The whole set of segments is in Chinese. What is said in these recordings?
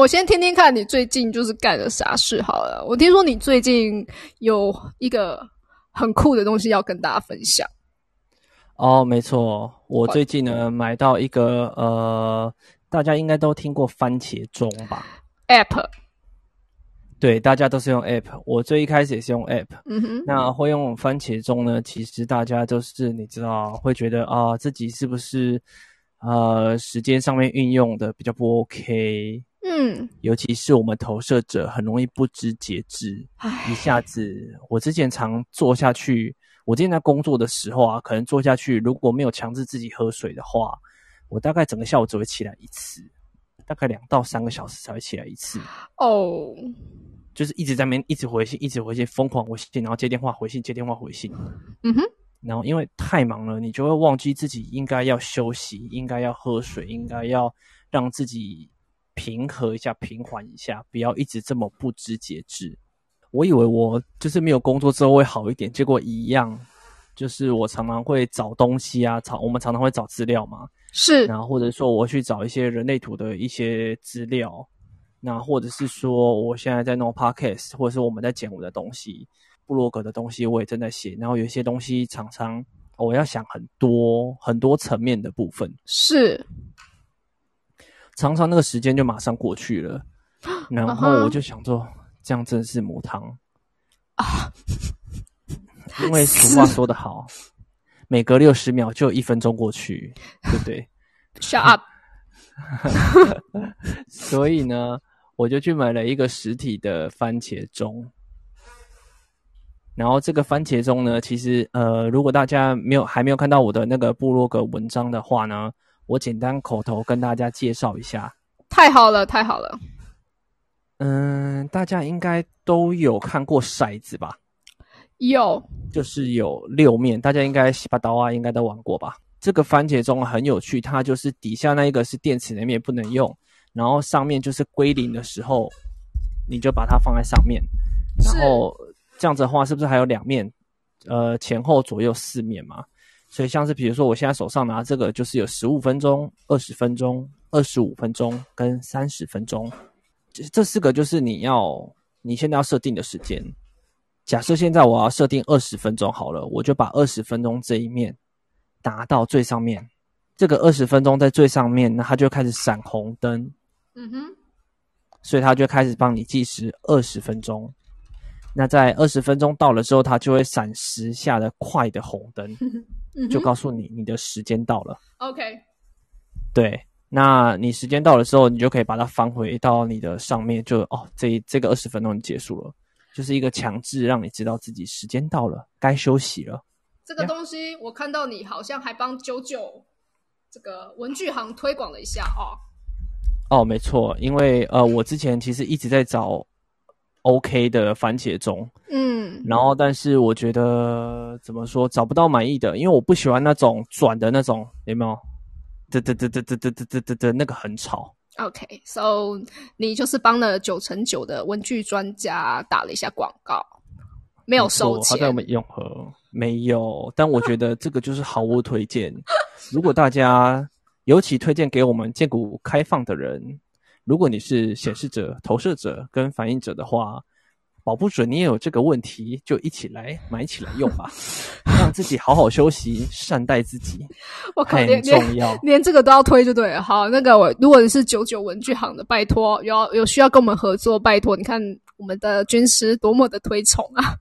我先听听看你最近就是干了啥事好了。我听说你最近有一个很酷的东西要跟大家分享。哦，没错，我最近呢买到一个呃，大家应该都听过番茄钟吧？App。对，大家都是用 App，我最一开始也是用 App。嗯哼。那会用番茄钟呢？其实大家都是你知道，会觉得啊，自己是不是呃时间上面运用的比较不 OK？嗯。尤其是我们投射者，很容易不知节制，一下子。我之前常坐下去，我之前在工作的时候啊，可能坐下去，如果没有强制自己喝水的话，我大概整个下午只会起来一次，大概两到三个小时才会起来一次。哦。就是一直在面一直回信，一直回信，疯狂回信，然后接电话回信，接电话回信。嗯哼。然后因为太忙了，你就会忘记自己应该要休息，应该要喝水，应该要让自己平和一下、平缓一下，不要一直这么不知节制。我以为我就是没有工作之后会好一点，结果一样。就是我常常会找东西啊，常我们常常会找资料嘛。是。然后或者说我去找一些人类图的一些资料。那或者是说，我现在在弄 podcast，或者是我们在剪我的东西，布洛格的东西，我也正在写。然后有一些东西常常我要想很多很多层面的部分，是常常那个时间就马上过去了。然后我就想说，这样真是母汤啊！因为俗话说得好，每隔六十秒就一分钟过去，对不对？Shut up！所以呢？我就去买了一个实体的番茄钟，然后这个番茄钟呢，其实呃，如果大家没有还没有看到我的那个部落格文章的话呢，我简单口头跟大家介绍一下。太好了，太好了。嗯，大家应该都有看过骰子吧？有，就是有六面，大家应该洗把刀啊，应该都玩过吧？这个番茄钟很有趣，它就是底下那一个是电池那面不能用。然后上面就是归零的时候，你就把它放在上面。然后这样子的话，是不是还有两面？呃，前后左右四面嘛。所以像是比如说，我现在手上拿这个，就是有十五分钟、二十分钟、二十五分钟跟三十分钟。这这四个就是你要你现在要设定的时间。假设现在我要设定二十分钟好了，我就把二十分钟这一面打到最上面。这个二十分钟在最上面，那它就开始闪红灯。嗯哼，所以它就开始帮你计时二十分钟。那在二十分钟到了之后，它就会闪十下的快的红灯，就告诉你你的时间到了。OK，对，那你时间到的时候，你就可以把它放回到你的上面，就哦，这这个二十分钟结束了，就是一个强制让你知道自己时间到了，该休息了。这个东西我看到你好像还帮九九这个文具行推广了一下哦。哦，没错，因为呃，我之前其实一直在找 OK 的番茄钟，嗯，然后但是我觉得怎么说找不到满意的，因为我不喜欢那种转的那种，有没有？嘚嘚嘚嘚嘚嘚嘚嘚嘚嘚，那个很吵。OK，so 你就是帮了九成九的文具专家打了一下广告，没有收钱。他在我们永和没有，但我觉得这个就是毫无推荐。如果大家。尤其推荐给我们建股开放的人，如果你是显示者、投射者跟反应者的话，保不准你也有这个问题，就一起来买起来用吧，让自己好好休息，善待自己，很重要。连这个都要推就对了。好，那个我如果你是九九文具行的，拜托，有有需要跟我们合作，拜托，你看我们的军师多么的推崇啊！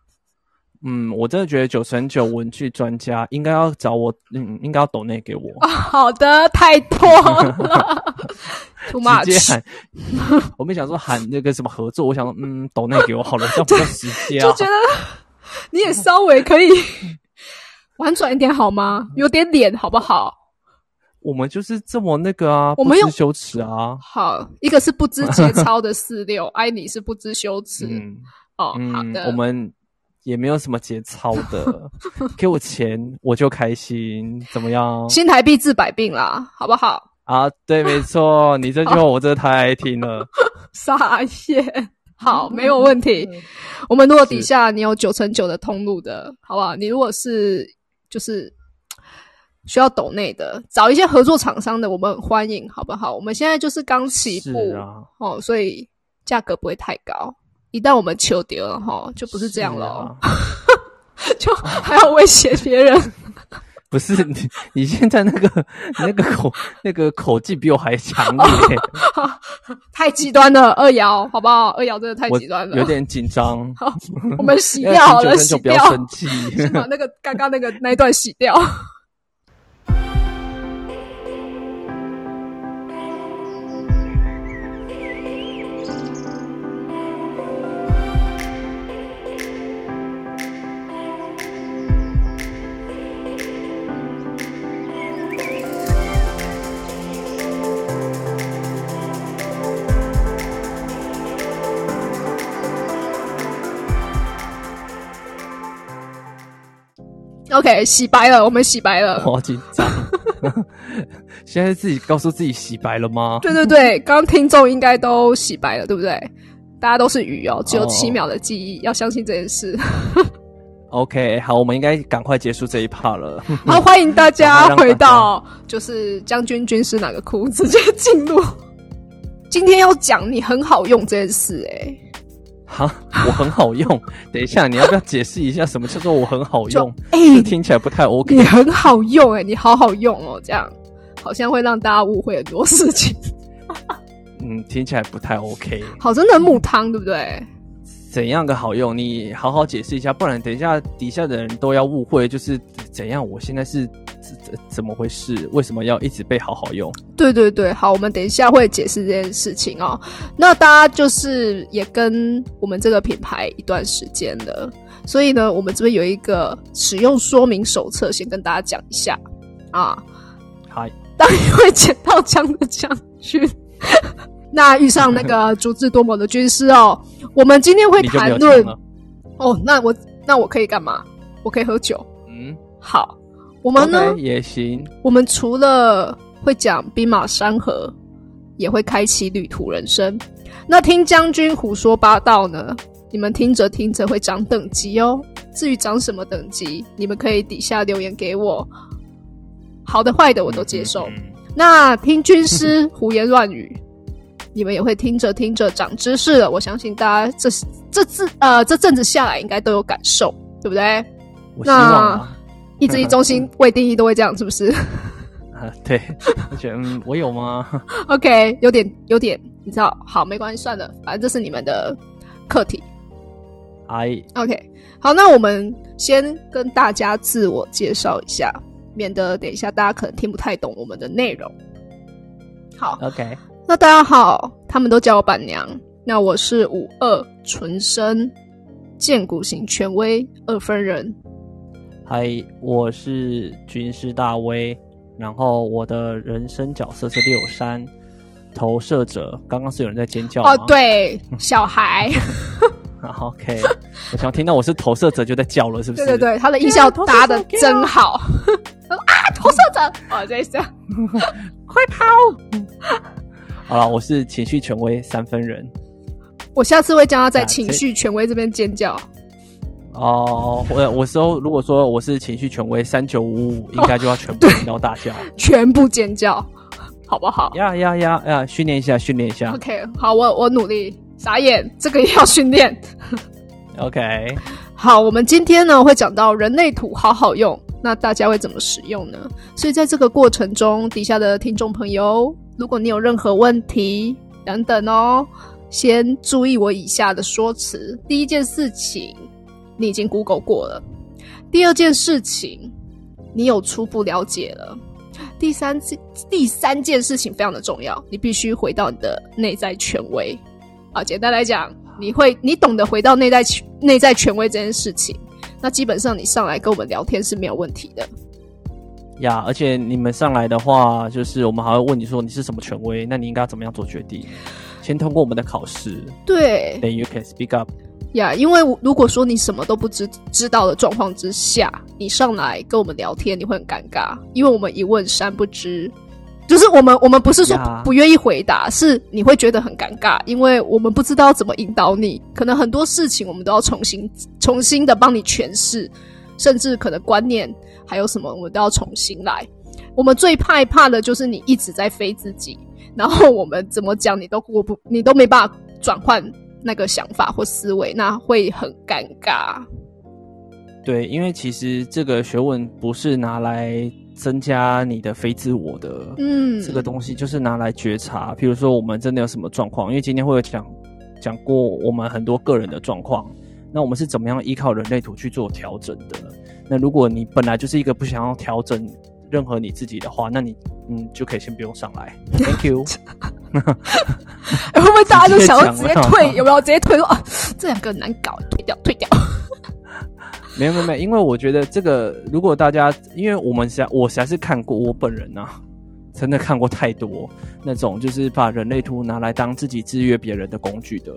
嗯，我真的觉得九成九文具专家应该要找我，嗯，应该要抖内给我。好的，太多了，直接喊。我们想说喊那个什么合作，我想说，嗯，抖内给我好了，这样比较直接。就觉得你也稍微可以婉转一点好吗？有点脸好不好？我们就是这么那个啊，我们有羞耻啊。好，一个是不知节操的四六，艾你是不知羞耻。嗯，哦，好的，我们。也没有什么节操的，给我钱我就开心，怎么样？新台币治百病啦，好不好？啊，对，没错，你这句话我真的太爱听了。傻眼，好，没有问题。我们如果底下你有九成九的通路的，好不好？你如果是就是需要抖内的，找一些合作厂商的，我们很欢迎，好不好？我们现在就是刚起步是啊，哦，所以价格不会太高。一旦我们求丢了哈，就不是这样是了，啊 就还要威胁别人。不是你，你现在那个你那个口那个口技比我还强烈，太极端了，二瑶好不好？二瑶真的太我极端了，有点紧张。好，我们洗掉好了，洗掉，要生气。先把那个刚刚那个那一段洗掉。OK，洗白了，我们洗白了。我好紧张。现在自己告诉自己洗白了吗？对对对，刚刚听众应该都洗白了，对不对？大家都是鱼哦，只有哦七秒的记忆，要相信这件事。OK，好，我们应该赶快结束这一 part 了。好，欢迎大家回到就是将军军师哪个库，直接进入。今天要讲你很好用这件事、欸，哈，我很好用。等一下，你要不要解释一下什么叫做我很好用？哎、这听起来不太 OK 你。很好用、欸，你好好用哦，这样好像会让大家误会很多事情。嗯，听起来不太 OK。好，真的木汤，对不对？怎样个好用？你好好解释一下，不然等一下底下的人都要误会，就是怎样？我现在是怎么回事？为什么要一直被好好用？对对对，好，我们等一下会解释这件事情哦。那大家就是也跟我们这个品牌一段时间了，所以呢，我们这边有一个使用说明手册，先跟大家讲一下啊。嗨，当你会捡到枪的将军，那遇上那个足智多谋的军师哦。我们今天会谈论。哦，那我那我可以干嘛？我可以喝酒。嗯，好，我们呢也行。我们除了会讲兵马山河，也会开启旅途人生。那听将军胡说八道呢，你们听着听着会长等级哦。至于长什么等级，你们可以底下留言给我，好的坏的我都接受。嗯那听军师胡言乱语，你们也会听着听着长知识了。我相信大家这这次呃这阵子下来应该都有感受，对不对？我希望啊，意志力中心 未定义都会这样，是不是？啊，对，我觉得嗯，我有吗？OK，有点有点，你知道，好，没关系，算了，反正这是你们的课题。I OK，好，那我们先跟大家自我介绍一下，免得等一下大家可能听不太懂我们的内容。好，OK，那大家好，他们都叫我板娘，那我是五二纯生剑骨型权威二分人。嗨，我是军师大威，然后我的人生角色是六三投射者。刚刚是有人在尖叫哦，，对，小孩，啊，OK，我想听到我是投射者就在叫了，是不是？对对对，他的音效搭的真好。他 说啊，投射者，哦，这样，快跑！好了，我是情绪权威三分人。我下次会叫他在啊情绪权威这边尖叫。哦，我我说，如果说我是情绪权威三九五五，应该就要全部听到大叫。全部尖叫，好不好呀呀呀呀！训练一下，训练一下。？OK，好，我我努力。傻眼，这个也要训练。OK，好，我们今天呢会讲到人类图好好用，那大家会怎么使用呢？所以在这个过程中，底下的听众朋友，如果你有任何问题等等哦，先注意我以下的说辞。第一件事情，你已经 Google 过了；第二件事情，你有初步了解了；第三件第三件事情非常的重要，你必须回到你的内在权威。啊，简单来讲，你会你懂得回到内在权内在权威这件事情，那基本上你上来跟我们聊天是没有问题的。呀，而且你们上来的话，就是我们还会问你说你是什么权威，那你应该怎么样做决定？先通过我们的考试对，then you can speak up。呀因为如果说你什么都不知知道的状况之下，你上来跟我们聊天，你会很尴尬，因为我们一问三不知。就是我们，我们不是说呀不愿意回答，是你会觉得很尴尬，因为我们不知道怎么引导你。可能很多事情我们都要重新、重新的帮你诠释，甚至可能观念还有什么，我们都要重新来。我们最害怕的就是你一直在飞自己，然后我们怎么讲你都过不，你都没办法转换那个想法或思维，那会很尴尬。对，因为其实这个学问不是拿来增加你的非自我的，嗯，这个东西就是拿来觉察。比如说，我们真的有什么状况，因为今天会有讲讲过我们很多个人的状况，那我们是怎么样依靠人类图去做调整的？那如果你本来就是一个不想要调整任何你自己的话，那你嗯就可以先不用上来。Thank you。会不会大家就想要直接退？有没有直接退说啊？这两个难搞，退掉，退掉。没有没有没有，因为我觉得这个，如果大家，因为我们实我实在是看过，我本人啊，真的看过太多那种，就是把人类图拿来当自己制约别人的工具的，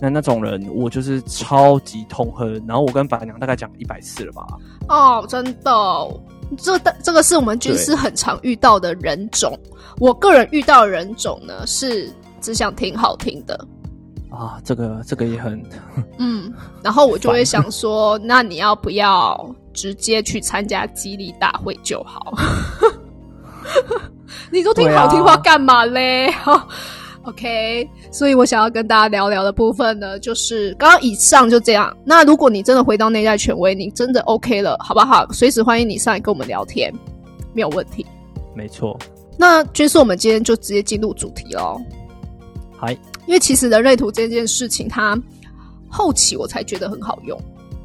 那那种人，我就是超级痛恨。然后我跟白娘大概讲一百次了吧？哦，真的，这这个是我们军师很常遇到的人种。我个人遇到的人种呢，是只想听好听的。啊，这个这个也很，嗯，然后我就会想说，那你要不要直接去参加激励大会就好？你都听好听话干嘛嘞？哈，OK，所以我想要跟大家聊聊的部分呢，就是刚刚以上就这样。那如果你真的回到内在权威，你真的 OK 了，好不好？随时欢迎你上来跟我们聊天，没有问题。没错。那军师，我们今天就直接进入主题喽。嗨。因为其实人类图这件事情，它后期我才觉得很好用。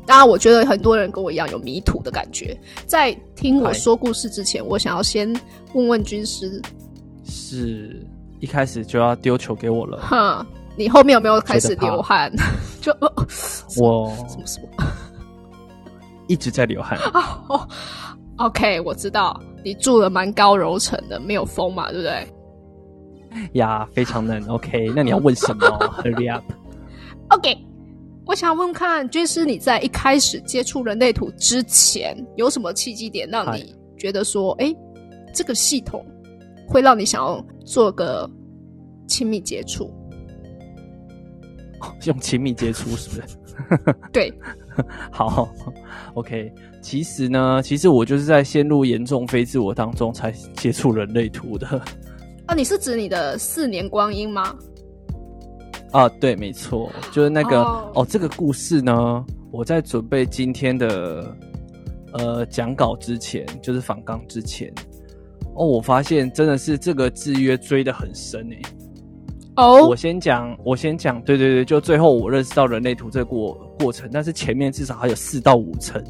当然，我觉得很多人跟我一样有迷途的感觉。在听我说故事之前，我想要先问问军师：是一开始就要丢球给我了？哼，你后面有没有开始流汗？就我什么什么一直在流汗。哦，OK，我知道你住了蛮高楼层的，没有风嘛，对不对？呀，非常冷。OK，那你要问什么？Hurry up。OK，我想问看，就是你在一开始接触人类图之前，有什么契机点让你觉得说，哎，这个系统会让你想要做个亲密接触？用亲密接触是不是？对。好，OK。其实呢，其实我就是在陷入严重非自我当中才接触人类图的。啊，你是指你的四年光阴吗？啊，对，没错，就是那个哦。这个故事呢，我在准备今天的呃讲稿之前，就是访纲之前，哦，我发现真的是这个制约追的很深诶。哦，我先讲，我先讲，对对对，就最后我认识到人类图这个过过程，但是前面至少还有四到五层。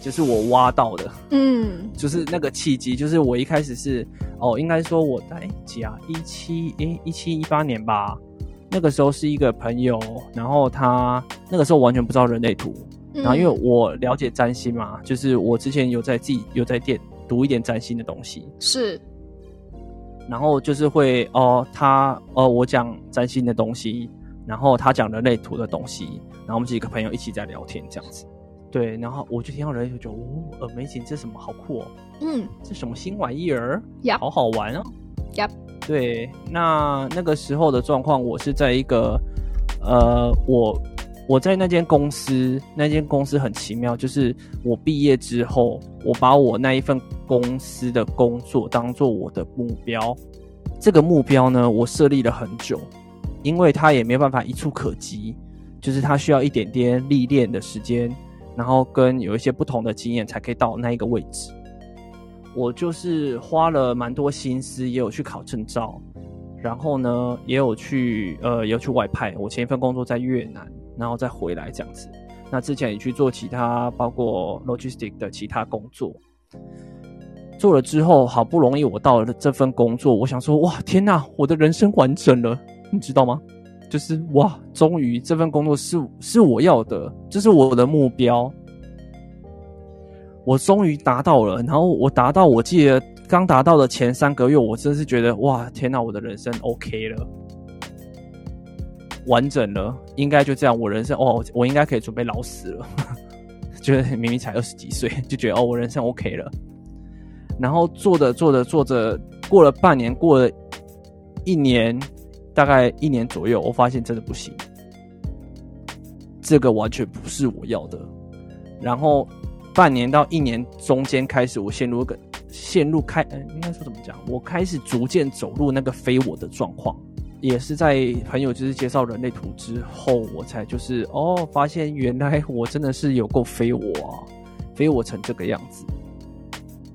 就是我挖到的，嗯，就是那个契机，就是我一开始是哦，应该说我在几啊，一七诶一七一八年吧，那个时候是一个朋友，然后他那个时候完全不知道人类图，然后因为我了解占星嘛，就是我之前有在自己有在店读一点占星的东西，是，然后就是会哦，他哦我讲占星的东西，然后他讲人类图的东西，然后我们几个朋友一起在聊天这样子。对，然后我就听到人就觉得哦，美景这什么好酷哦，嗯，这什么新玩意儿？呀，好好玩哦，呀，对，那那个时候的状况，我是在一个呃，我我在那间公司，那间公司很奇妙，就是我毕业之后，我把我那一份公司的工作当做我的目标，这个目标呢，我设立了很久，因为它也没有办法一触可及，就是它需要一点点历练的时间。然后跟有一些不同的经验才可以到那一个位置。我就是花了蛮多心思，也有去考证照，然后呢，也有去呃，也有去外派。我前一份工作在越南，然后再回来这样子。那之前也去做其他，包括 logistic 的其他工作。做了之后，好不容易我到了这份工作，我想说，哇，天哪，我的人生完整了，你知道吗？就是哇，终于这份工作是是我要的，这是我的目标，我终于达到了。然后我达到，我记得刚达到的前三个月，我真是觉得哇，天哪，我的人生 OK 了，完整了，应该就这样，我人生哦，我应该可以准备老死了。觉得明明才二十几岁，就觉得哦，我人生 OK 了。然后做着做着做着，过了半年，过了一年。大概一年左右，我发现真的不行，这个完全不是我要的。然后半年到一年中间开始，我陷入个陷入开，呃，应该说怎么讲？我开始逐渐走入那个非我的状况，也是在朋友就是介绍人类图之后，我才就是哦，发现原来我真的是有够非我啊，非我成这个样子。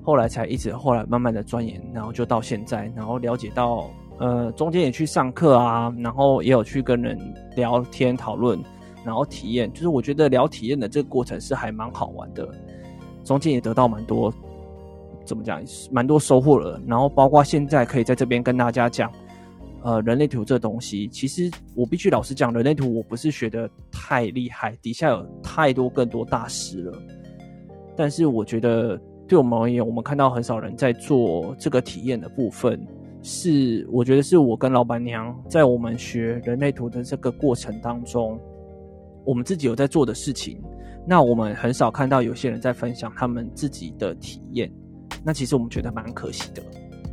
后来才一直后来慢慢的钻研，然后就到现在，然后了解到，呃，中间也去上课啊，然后也有去跟人聊天讨论。然后体验，就是我觉得聊体验的这个过程是还蛮好玩的，中间也得到蛮多，怎么讲，蛮多收获了。然后包括现在可以在这边跟大家讲，呃，人类图这东西，其实我必须老实讲，人类图我不是学的太厉害，底下有太多更多大师了。但是我觉得对我们而言，我们看到很少人在做这个体验的部分，是我觉得是我跟老板娘在我们学人类图的这个过程当中。我们自己有在做的事情，那我们很少看到有些人在分享他们自己的体验，那其实我们觉得蛮可惜的。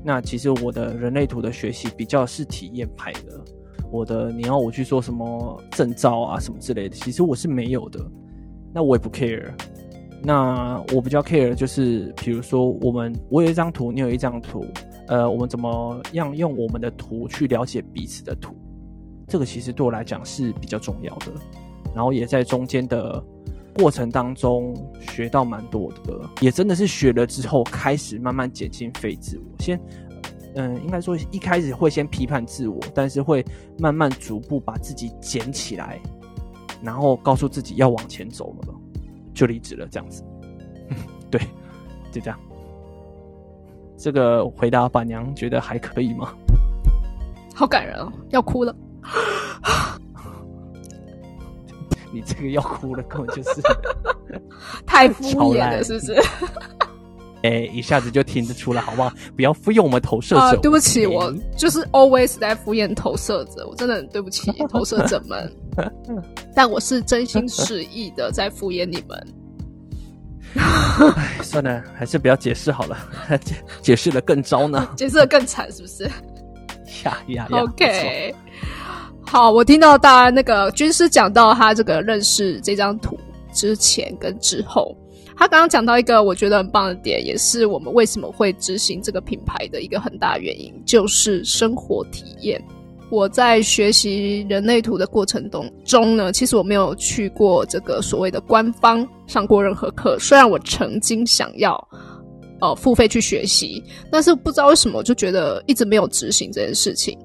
那其实我的人类图的学习比较是体验派的，我的你要我去说什么证照啊什么之类的，其实我是没有的。那我也不 care。那我比较 care 就是，比如说我们我有一张图，你有一张图，呃，我们怎么样用我们的图去了解彼此的图，这个其实对我来讲是比较重要的。然后也在中间的过程当中学到蛮多的，也真的是学了之后开始慢慢减轻非自我。先，嗯，应该说一开始会先批判自我，但是会慢慢逐步把自己捡起来，然后告诉自己要往前走了，就离职了这样子。对，就这样。这个回答板娘觉得还可以吗？好感人哦，要哭了。你这个要哭了，根本就是 太敷 衍了，是不是？哎，一下子就听得出来，好不好？不要敷衍我们投射者。对不起，我就是 always 在敷衍投射者，我真的很对不起投射者们。但我是真心实意的在敷衍你们。哎，算了，还是不要解释好了，解解释的更糟呢，解释的更惨，是不是？呀呀呀，OK。好，我听到大家那个军师讲到他这个认识这张图之前跟之后，他刚刚讲到一个我觉得很棒的点，也是我们为什么会执行这个品牌的一个很大原因，就是生活体验。我在学习人类图的过程中中呢，其实我没有去过这个所谓的官方上过任何课，虽然我曾经想要呃付费去学习，但是不知道为什么就觉得一直没有执行这件事情。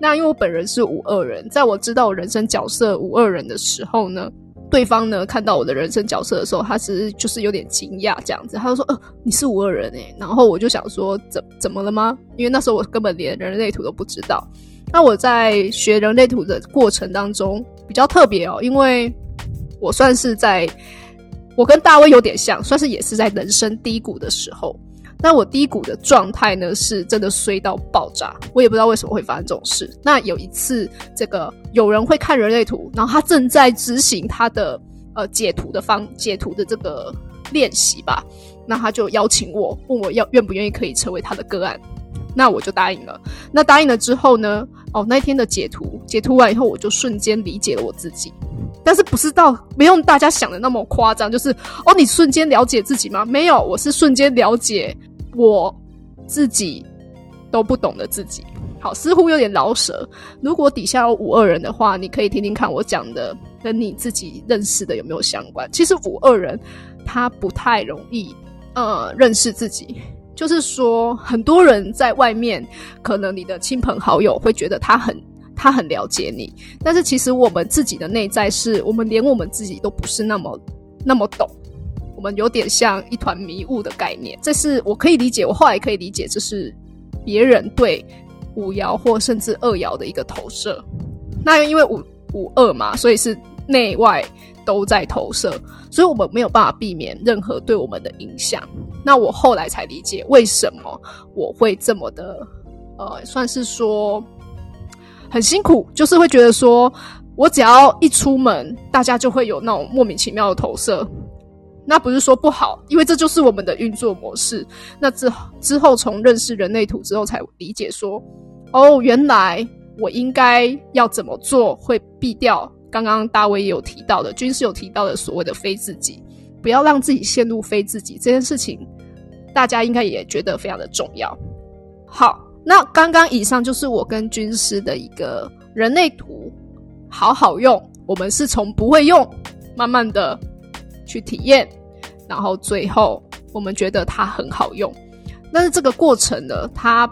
那因为我本人是五二人，在我知道我人生角色五二人的时候呢，对方呢看到我的人生角色的时候，他只是就是有点惊讶这样子，他就说：“呃，你是五二人诶。”然后我就想说：“怎怎么了吗？”因为那时候我根本连人类图都不知道。那我在学人类图的过程当中比较特别哦，因为我算是在我跟大卫有点像，算是也是在人生低谷的时候。那我低谷的状态呢，是真的衰到爆炸，我也不知道为什么会发生这种事。那有一次，这个有人会看人类图，然后他正在执行他的呃解图的方解图的这个练习吧，那他就邀请我，问我要愿不愿意可以成为他的个案，那我就答应了。那答应了之后呢，哦，那天的解图解图完以后，我就瞬间理解了我自己。但是不是到没有大家想的那么夸张，就是哦，你瞬间了解自己吗？没有，我是瞬间了解。我自己都不懂得自己，好，似乎有点老舍。如果底下有五二人的话，你可以听听看我讲的跟你自己认识的有没有相关。其实五二人他不太容易呃认识自己，就是说很多人在外面，可能你的亲朋好友会觉得他很他很了解你，但是其实我们自己的内在是我们连我们自己都不是那么那么懂。我们有点像一团迷雾的概念，这是我可以理解，我后来可以理解，这是别人对五爻或甚至二爻的一个投射。那因为五五二嘛，所以是内外都在投射，所以我们没有办法避免任何对我们的影响。那我后来才理解为什么我会这么的，呃，算是说很辛苦，就是会觉得说我只要一出门，大家就会有那种莫名其妙的投射。那不是说不好，因为这就是我们的运作模式。那之之后从认识人类图之后，才理解说，哦，原来我应该要怎么做会避掉刚刚大卫也有提到的，军师有提到的所谓的非自己。不要让自己陷入非自己这件事情，大家应该也觉得非常的重要。好，那刚刚以上就是我跟军师的一个人类图，好好用。我们是从不会用，慢慢的去体验，然后最后我们觉得它很好用。但是这个过程呢，它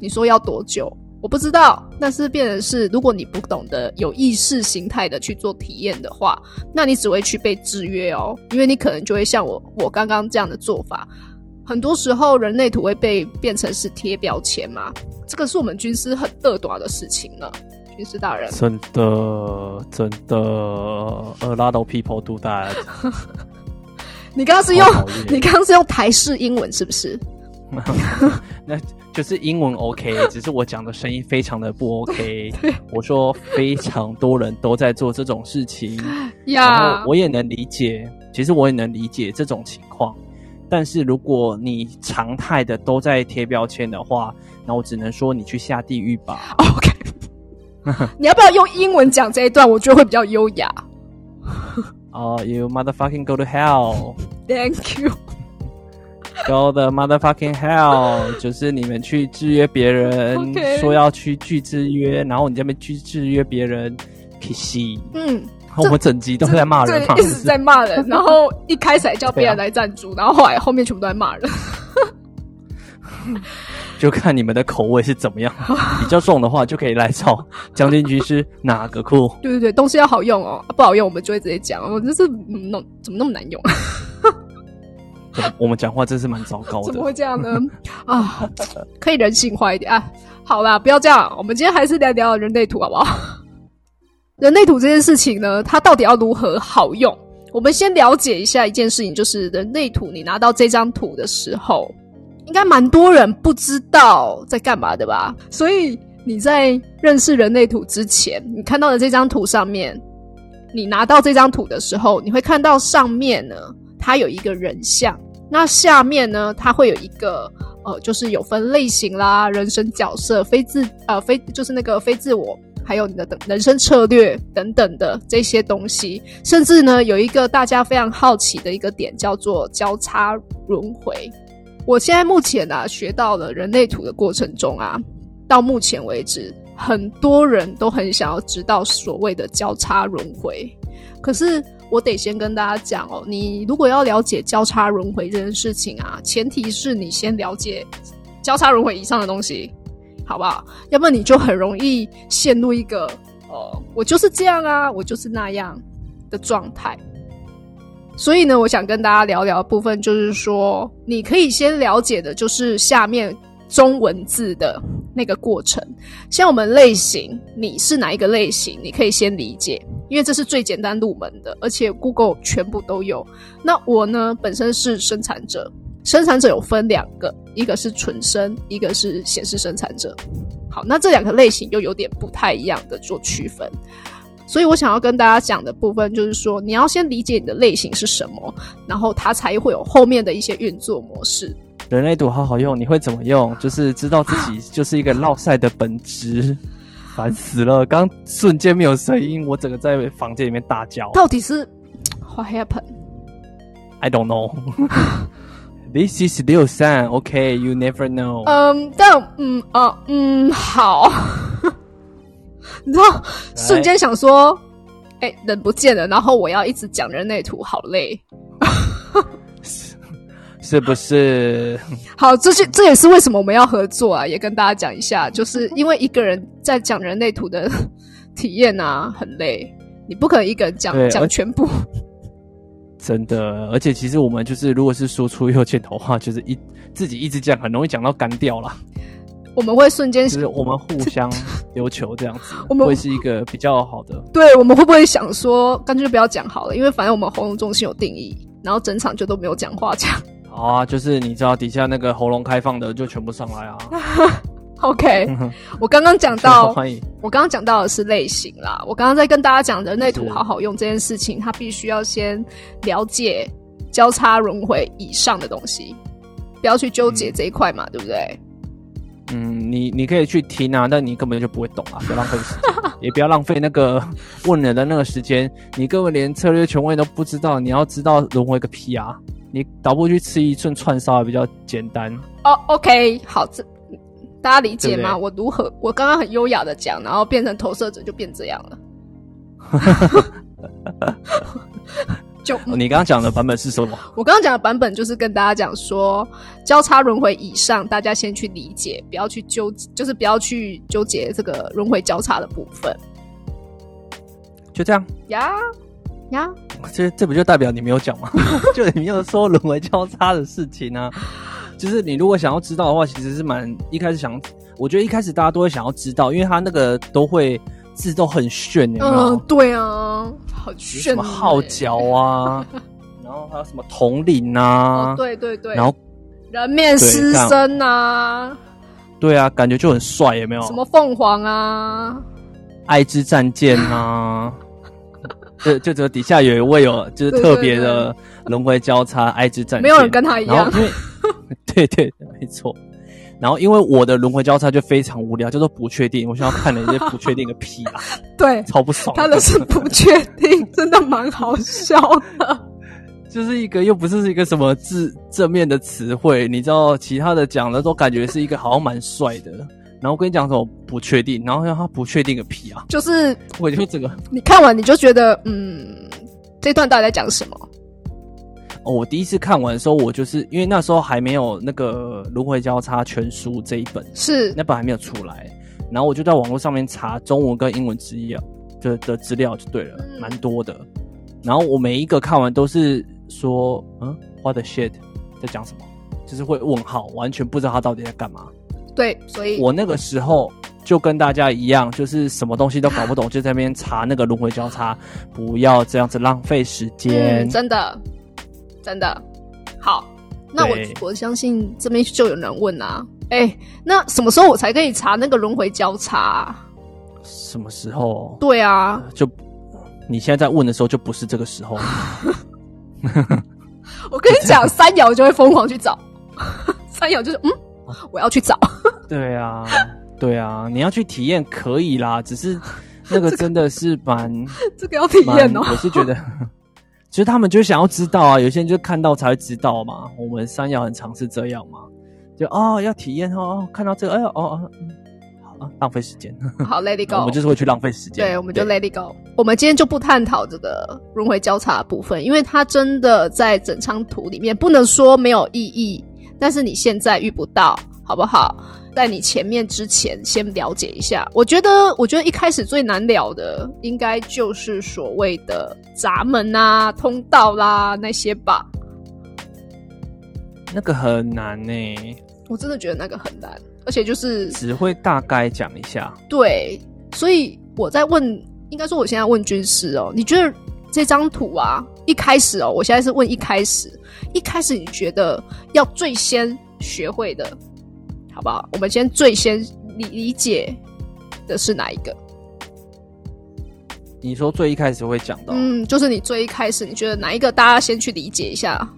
你说要多久？我不知道。但是变成是，如果你不懂得有意识形态的去做体验的话，那你只会去被制约哦。因为你可能就会像我我刚刚这样的做法，很多时候人类图会被变成是贴标签嘛。这个是我们军师很恶短的事情了，军事大人。真的真的，a lot of people do that。你刚刚是用你刚刚是用台式英文是不是？那就是英文 OK，只是我讲的声音非常的不 OK。我说非常多人都在做这种事情，然后我也能理解，其实我也能理解这种情况。但是如果你常态的都在贴标签的话，那我只能说你去下地狱吧。OK，你要不要用英文讲这一段？我觉得会比较优雅。哦，You motherfucking go to hell. Thank you. Go the motherfucking hell！就是你们去制约别人，说要去拒制约，然后你这边去制约别人，kiss。嗯，我们整集都在骂人，一直在骂人，然后一开始还叫别人来赞助，然后后来后面全部都在骂人。就看你们的口味是怎么样，比较重的话就可以来找将军局是哪个库？对对对，东西要好用哦，不好用我们就会直接讲，我这是弄怎么那么难用？我们讲话真是蛮糟糕的，怎么会这样呢？啊，可以人性化一点啊！好啦，不要这样，我们今天还是聊聊人类图好不好？人类图这件事情呢，它到底要如何好用？我们先了解一下一件事情，就是人类图，你拿到这张图的时候，应该蛮多人不知道在干嘛的吧？所以你在认识人类图之前，你看到的这张图上面，你拿到这张图的时候，你会看到上面呢。它有一个人像，那下面呢，它会有一个呃，就是有分类型啦、人生角色、非自呃非就是那个非自我，还有你的等人生策略等等的这些东西，甚至呢，有一个大家非常好奇的一个点叫做交叉轮回。我现在目前啊，学到了人类图的过程中啊，到目前为止，很多人都很想要知道所谓的交叉轮回，可是。我得先跟大家讲哦，你如果要了解交叉轮回这件事情啊，前提是你先了解交叉轮回以上的东西，好不好？要不然你就很容易陷入一个呃，我就是这样啊，我就是那样的状态。所以呢，我想跟大家聊聊的部分，就是说，你可以先了解的，就是下面中文字的那个过程。像我们类型，你是哪一个类型？你可以先理解。因为这是最简单入门的，而且 Google 全部都有。那我呢，本身是生产者，生产者有分两个，一个是纯生，一个是显示生产者。好，那这两个类型又有点不太一样的做区分。所以我想要跟大家讲的部分，就是说你要先理解你的类型是什么，然后它才会有后面的一些运作模式。人类图好好用，你会怎么用？就是知道自己 就是一个绕赛的本质。烦死了！刚瞬间没有声音，我整个在房间里面大叫。到底是 What happened? I don't know. This is 六三，OK? You never know. 嗯，但嗯啊嗯好，你知道瞬间想说，哎，人不见了，然后我要一直讲人类图，好累。是不是？好，这些这也是为什么我们要合作啊！也跟大家讲一下，就是因为一个人在讲人类图的体验啊，很累，你不可能一个人讲讲全部。真的，而且其实我们就是，如果是说出右箭头话，就是一自己一直讲，很容易讲到干掉了。我们会瞬间，就是我们互相 丢球这样子，我们会是一个比较好的。对，我们会不会想说，干脆不要讲好了？因为反正我们喉咙中心有定义，然后整场就都没有讲话讲。啊，就是你知道底下那个喉咙开放的就全部上来啊。OK，我刚刚讲到。我刚刚讲到的是类型啦。我刚刚在跟大家讲人类图好好用这件事情，它必须要先了解交叉轮回以上的东西，不要去纠结这一块嘛，对不对？嗯，你你可以去听啊，但你根本就不会懂啊，不要浪费时间，也不要浪费那个 问人的那个时间，你根本连策略权威都不知道，你要知道轮回个屁啊！你倒不如去吃一寸串烧还比较简单。哦，OK，好，这大家理解吗？我如何？我刚刚很优雅的讲，然后变成投射者就变这样了。就哦你刚刚讲的版本是什么？我刚刚讲的版本就是跟大家讲说，交叉轮回以上，大家先去理解，不要去纠，就是不要去纠结这个轮回交叉的部分就这样，呀呀。这这不就代表你没有讲吗？就你没有说轮回交叉的事情啊。就是你如果想要知道的话，其实是蛮一开始想，我觉得一开始大家都会想要知道，因为他那个都会字都很炫，有没有？嗯，对啊，很有炫什么号欸角啊，然后还有什么统领啊，哦，对对对，然后人面狮身啊，对啊，感觉就很帅，有没有？什么凤凰啊，爱之战舰啊，就就只有底下有一位有就是特别的轮回交叉爱之战舰，没有人跟他一样。对对没错，然后因为我的轮回交叉就非常无聊，叫做不确定，我想要看那些 不确定个屁啊，对，超不爽。他的是不确定，真的蛮好笑的。就是一个又不是一个什么字正面的词汇，你知道，其他的讲的都感觉是一个好像蛮帅的。然后我跟你讲什么不确定，然后让他不确定个屁啊！就是我就这个你看完你就觉得，嗯，这段到底在讲什么？哦，我第一次看完的时候，我就是因为那时候还没有那个轮回交叉全书这一本，是那本还没有出来，然后我就在网络上面查中文跟英文资料的的资料就对了，嗯蛮多的。然后我每一个看完都是说，嗯，what the shit，在讲什么？就是会问号，完全不知道他到底在干嘛。对，所以我那个时候就跟大家一样，就是什么东西都搞不懂，就在那边查那个轮回交叉，不要这样子浪费时间。嗯，真的，真的好。那我我相信这边就有人问啊，哎、那什么时候我才可以查那个轮回交叉啊、什么时候？对啊，就你现在在问的时候，就不是这个时候。我跟你讲，三爻就会疯狂去找，三爻就是嗯，我要去找。对啊，对啊，你要去体验可以啦，只是那个真的是蛮这个要体蛮，验哦。我是觉得，其实他们就想要知道啊，有些人就看到才会知道嘛。我们山药很常是这样嘛，就哦要体验哦，哦看到这个，哎呦哦哦，嗯好啊，浪费时间，好，Let it go 我们。就是会去浪费时间。对，我们就 Let it go。我们今天就不探讨这个轮回交叉的部分，因为它真的在整张图里面不能说没有意义，但是你现在遇不到，好不好？在你前面之前，先了解一下。我觉得，我觉得一开始最难了的，应该就是所谓的闸门啊、通道啦、那些吧。那个很难呢、我真的觉得那个很难，而且就是只会大概讲一下。对，所以我在问，应该说我现在问军师哦，你觉得这张图啊，一开始哦，我现在是问一开始，一开始你觉得要最先学会的，好不好？我们先最先理理解的是哪一个？你说最一开始会讲到，嗯，就是你最一开始你觉得哪一个，大家先去理解一下。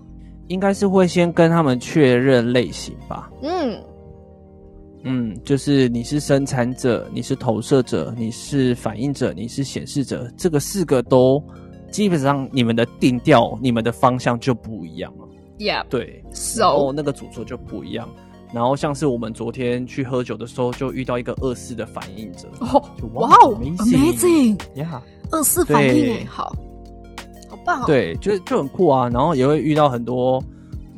应该是会先跟他们确认类型吧。嗯，嗯，就是你是生产者，你是投射者，你是反应者，你是显示者，这个四个都基本上你们的定调、你们的方向就不一样了。Yeah，对，so 那个主轴就不一样。然后像是我们昨天去喝酒的时候，就遇到一个二四的反应者，哦，就哇哦 amazing，amazing，呀二四反应对哎，好，好棒哦。对，就是就很酷啊。然后也会遇到很多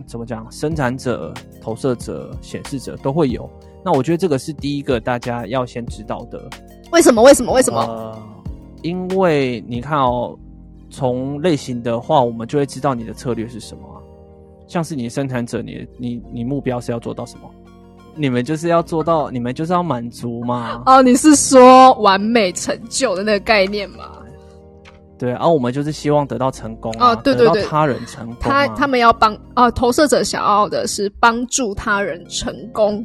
怎么讲，生产者、投射者、显示者都会有。那我觉得这个是第一个大家要先知道的。为什么？为什么？为什么？呃，因为你看哦，从类型的话，我们就会知道你的策略是什么啊、像是你生产者，你你你目标是要做到什么？你们就是要做到，你们就是要满足吗。哦，你是说完美成就的那个概念吗？对，然、后我们就是希望得到成功啊，哦对对对他人成功、啊。他他们要帮啊，投射者想要的是帮助他人成功。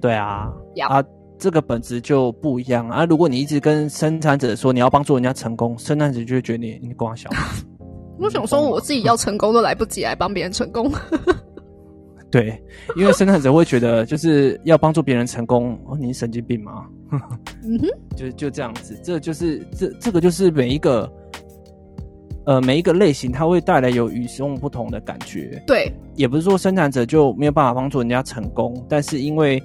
对啊，啊，这个本质就不一样啊。如果你一直跟生产者说你要帮助人家成功，生产者就会觉得你你光小。我想说，我自己要成功都来不及，来帮别人成功。对，因为生产者会觉得就是要帮助别人成功，哦，你是神经病吗？嗯哼，就就这样子，这就是这这个就是每一个呃每一个类型，它会带来有与众不同的感觉。对，也不是说生产者就没有办法帮助人家成功，但是因为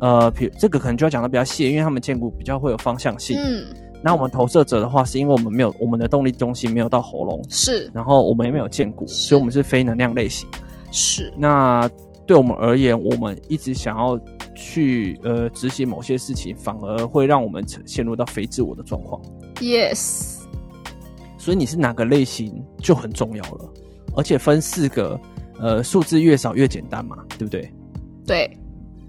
呃，比这个可能就要讲的比较细，因为他们建股比较会有方向性。嗯，那我们投射者的话，是因为我们没有我们的动力中心没有到喉咙，是然后我们也没有见骨，所以我们是非能量类型。是，那对我们而言，我们一直想要去呃执行某些事情，反而会让我们陷入到非自我的状况。yes，所以你是哪个类型就很重要了，而且分四个，呃，数字越少越简单嘛，对不对？对，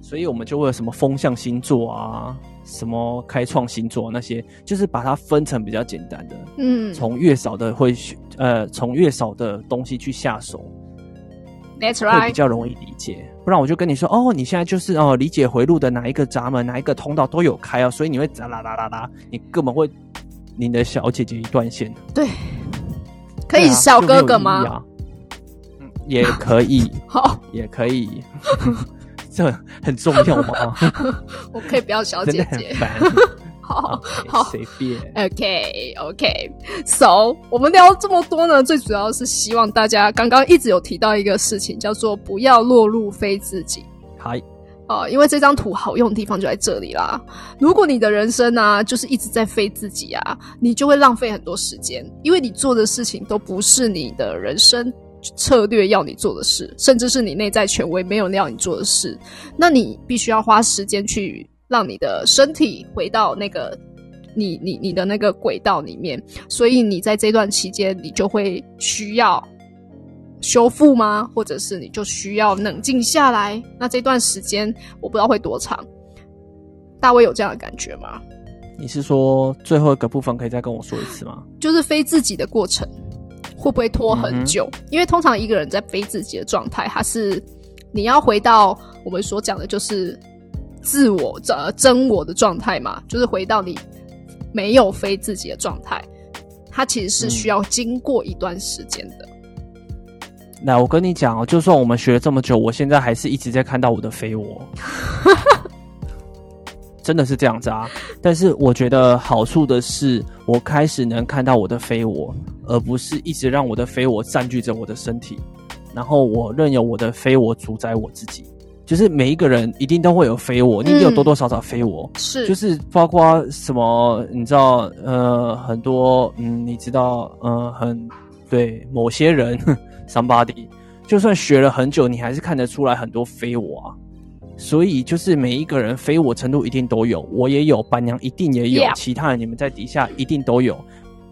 所以我们就会有什么风象星座啊，什么开创星座那些，就是把它分成比较简单的，嗯从越少的会去呃从越少的东西去下手，，that's 会比 right，较容易理解。不然我就跟你说，哦，你现在就是哦理解回路的哪一个闸门、哪一个通道都有开哦，所以你会啦啦啦啦啦，你根本会你的小姐姐一断线。对，可以小哥哥吗？啊？嗯，也可以，好，也可以，这很重要吗？我可以不要小姐姐。烦。好好随便。OK OK，So 我们聊这么多呢，最主要是希望大家刚刚一直有提到一个事情，叫做不要落入非自己。嗨，哦，因为这张图好用的地方就在这里啦。如果你的人生啊，就是一直在非自己啊，你就会浪费很多时间，因为你做的事情都不是你的人生策略要你做的事，甚至是你内在权威没有要你做的事。那你必须要花时间去让你的身体回到那个你你你的那个轨道里面，所以你在这段期间，你就会需要修复吗？或者是你就需要冷静下来？那这段时间我不知道会多长。大卫有这样的感觉吗？你是说最后一个部分可以再跟我说一次吗？就是非自己的过程会不会拖很久？因为通常一个人在非自己的状态，他是你要回到我们所讲的，就是自我呃真我的状态嘛，就是回到你没有非自己的状态，它其实是需要经过一段时间的。那我跟你讲哦，就算我们学了这么久，我现在还是一直在看到我的非我，真的是这样子啊。但是我觉得好处的是，我开始能看到我的非我，而不是一直让我的非我占据着我的身体，然后我任由我的非我主宰我自己。就是每一个人一定都会有非我，你一定有多多少少非我。是，就是包括什么，你知道，呃，很多，嗯，你知道，呃，很对某些人，somebody，就算学了很久，你还是看得出来很多非我啊。所以就是每一个人非我程度一定都有，我也有，板娘一定也有其他人你们在底下一定都有。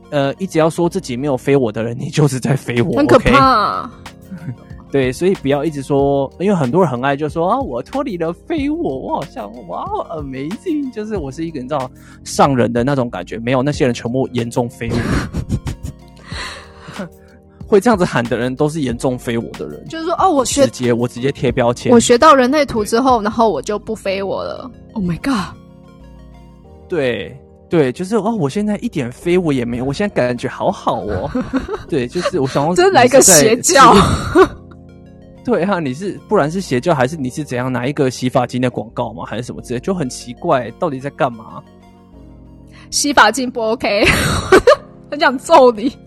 呃，一直要说自己没有非我的人，你就是在非我，很可？怕。对，所以不要一直说，因为很多人很爱就说啊，我脱离了非我，我好像哇，amazing，就是我是一个你知道上人的那种感觉，没有那些人全部严重非我。会这样子喊的人都是严重非我的人，就是说，哦，我学直接我直接贴标签我。学到人类图之后，然后我就不非我了。Oh my god！对对，就是哦，我现在一点非我也没有，我现在感觉好好哦。对，就是我想要真来个邪教。对啊，你是 不然是邪教，还是你是怎样拿一个洗发精的广告吗？还是什么之类，就很奇怪，到底在干嘛？洗发精不 OK，很想揍你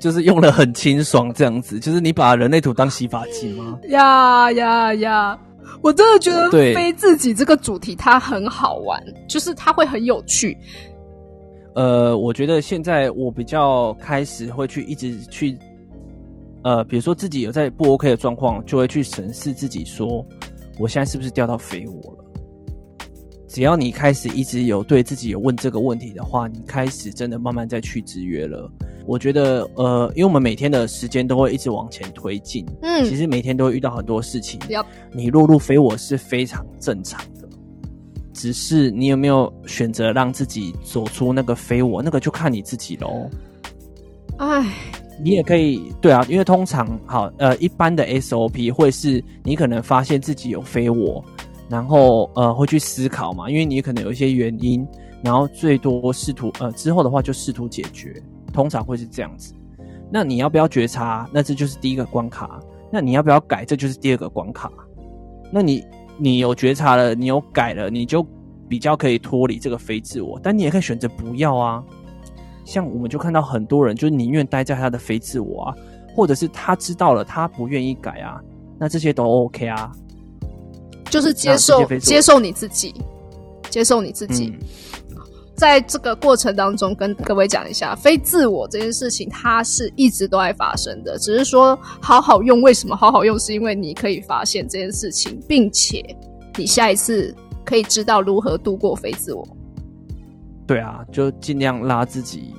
就是用的很清爽这样子，就是你把人类图当洗发剂吗？呀呀呀！我真的觉得对非自己这个主题它很好玩，就是它会很有趣。呃，我觉得现在我比较开始会去一直去，呃，比如说自己有在不 OK 的状况，就会去审视自己说，我现在是不是掉到肥我了？只要你开始一直有对自己有问这个问题的话，你开始真的慢慢在去制约了。我觉得，呃，因为我们每天的时间都会一直往前推进，嗯其实每天都会遇到很多事情你落入非我是非常正常的，只是你有没有选择让自己走出那个非我，那个就看你自己喽。唉，你也可以对啊，因为通常好呃一般的 SOP 会是你可能发现自己有非我，然后呃会去思考嘛，因为你可能有一些原因，然后最多试图呃之后的话就试图解决，通常会是这样子。那你要不要觉察？那这就是第一个关卡。那你要不要改？这就是第二个关卡。那你你有觉察了，你有改了，你就比较可以脱离这个非自我。但你也可以选择不要啊。像我们就看到很多人，就宁愿待在他的非自我啊，或者是他知道了，他不愿意改啊。那这些都 OK 啊，就是接受接受你自己，接受你自己。在这个过程当中，跟各位讲一下，非自我这件事情，它是一直都在发生的。只是说好好用，为什么好好用？是因为你可以发现这件事情，并且你下一次可以知道如何度过非自我。对啊，就尽量拉自己，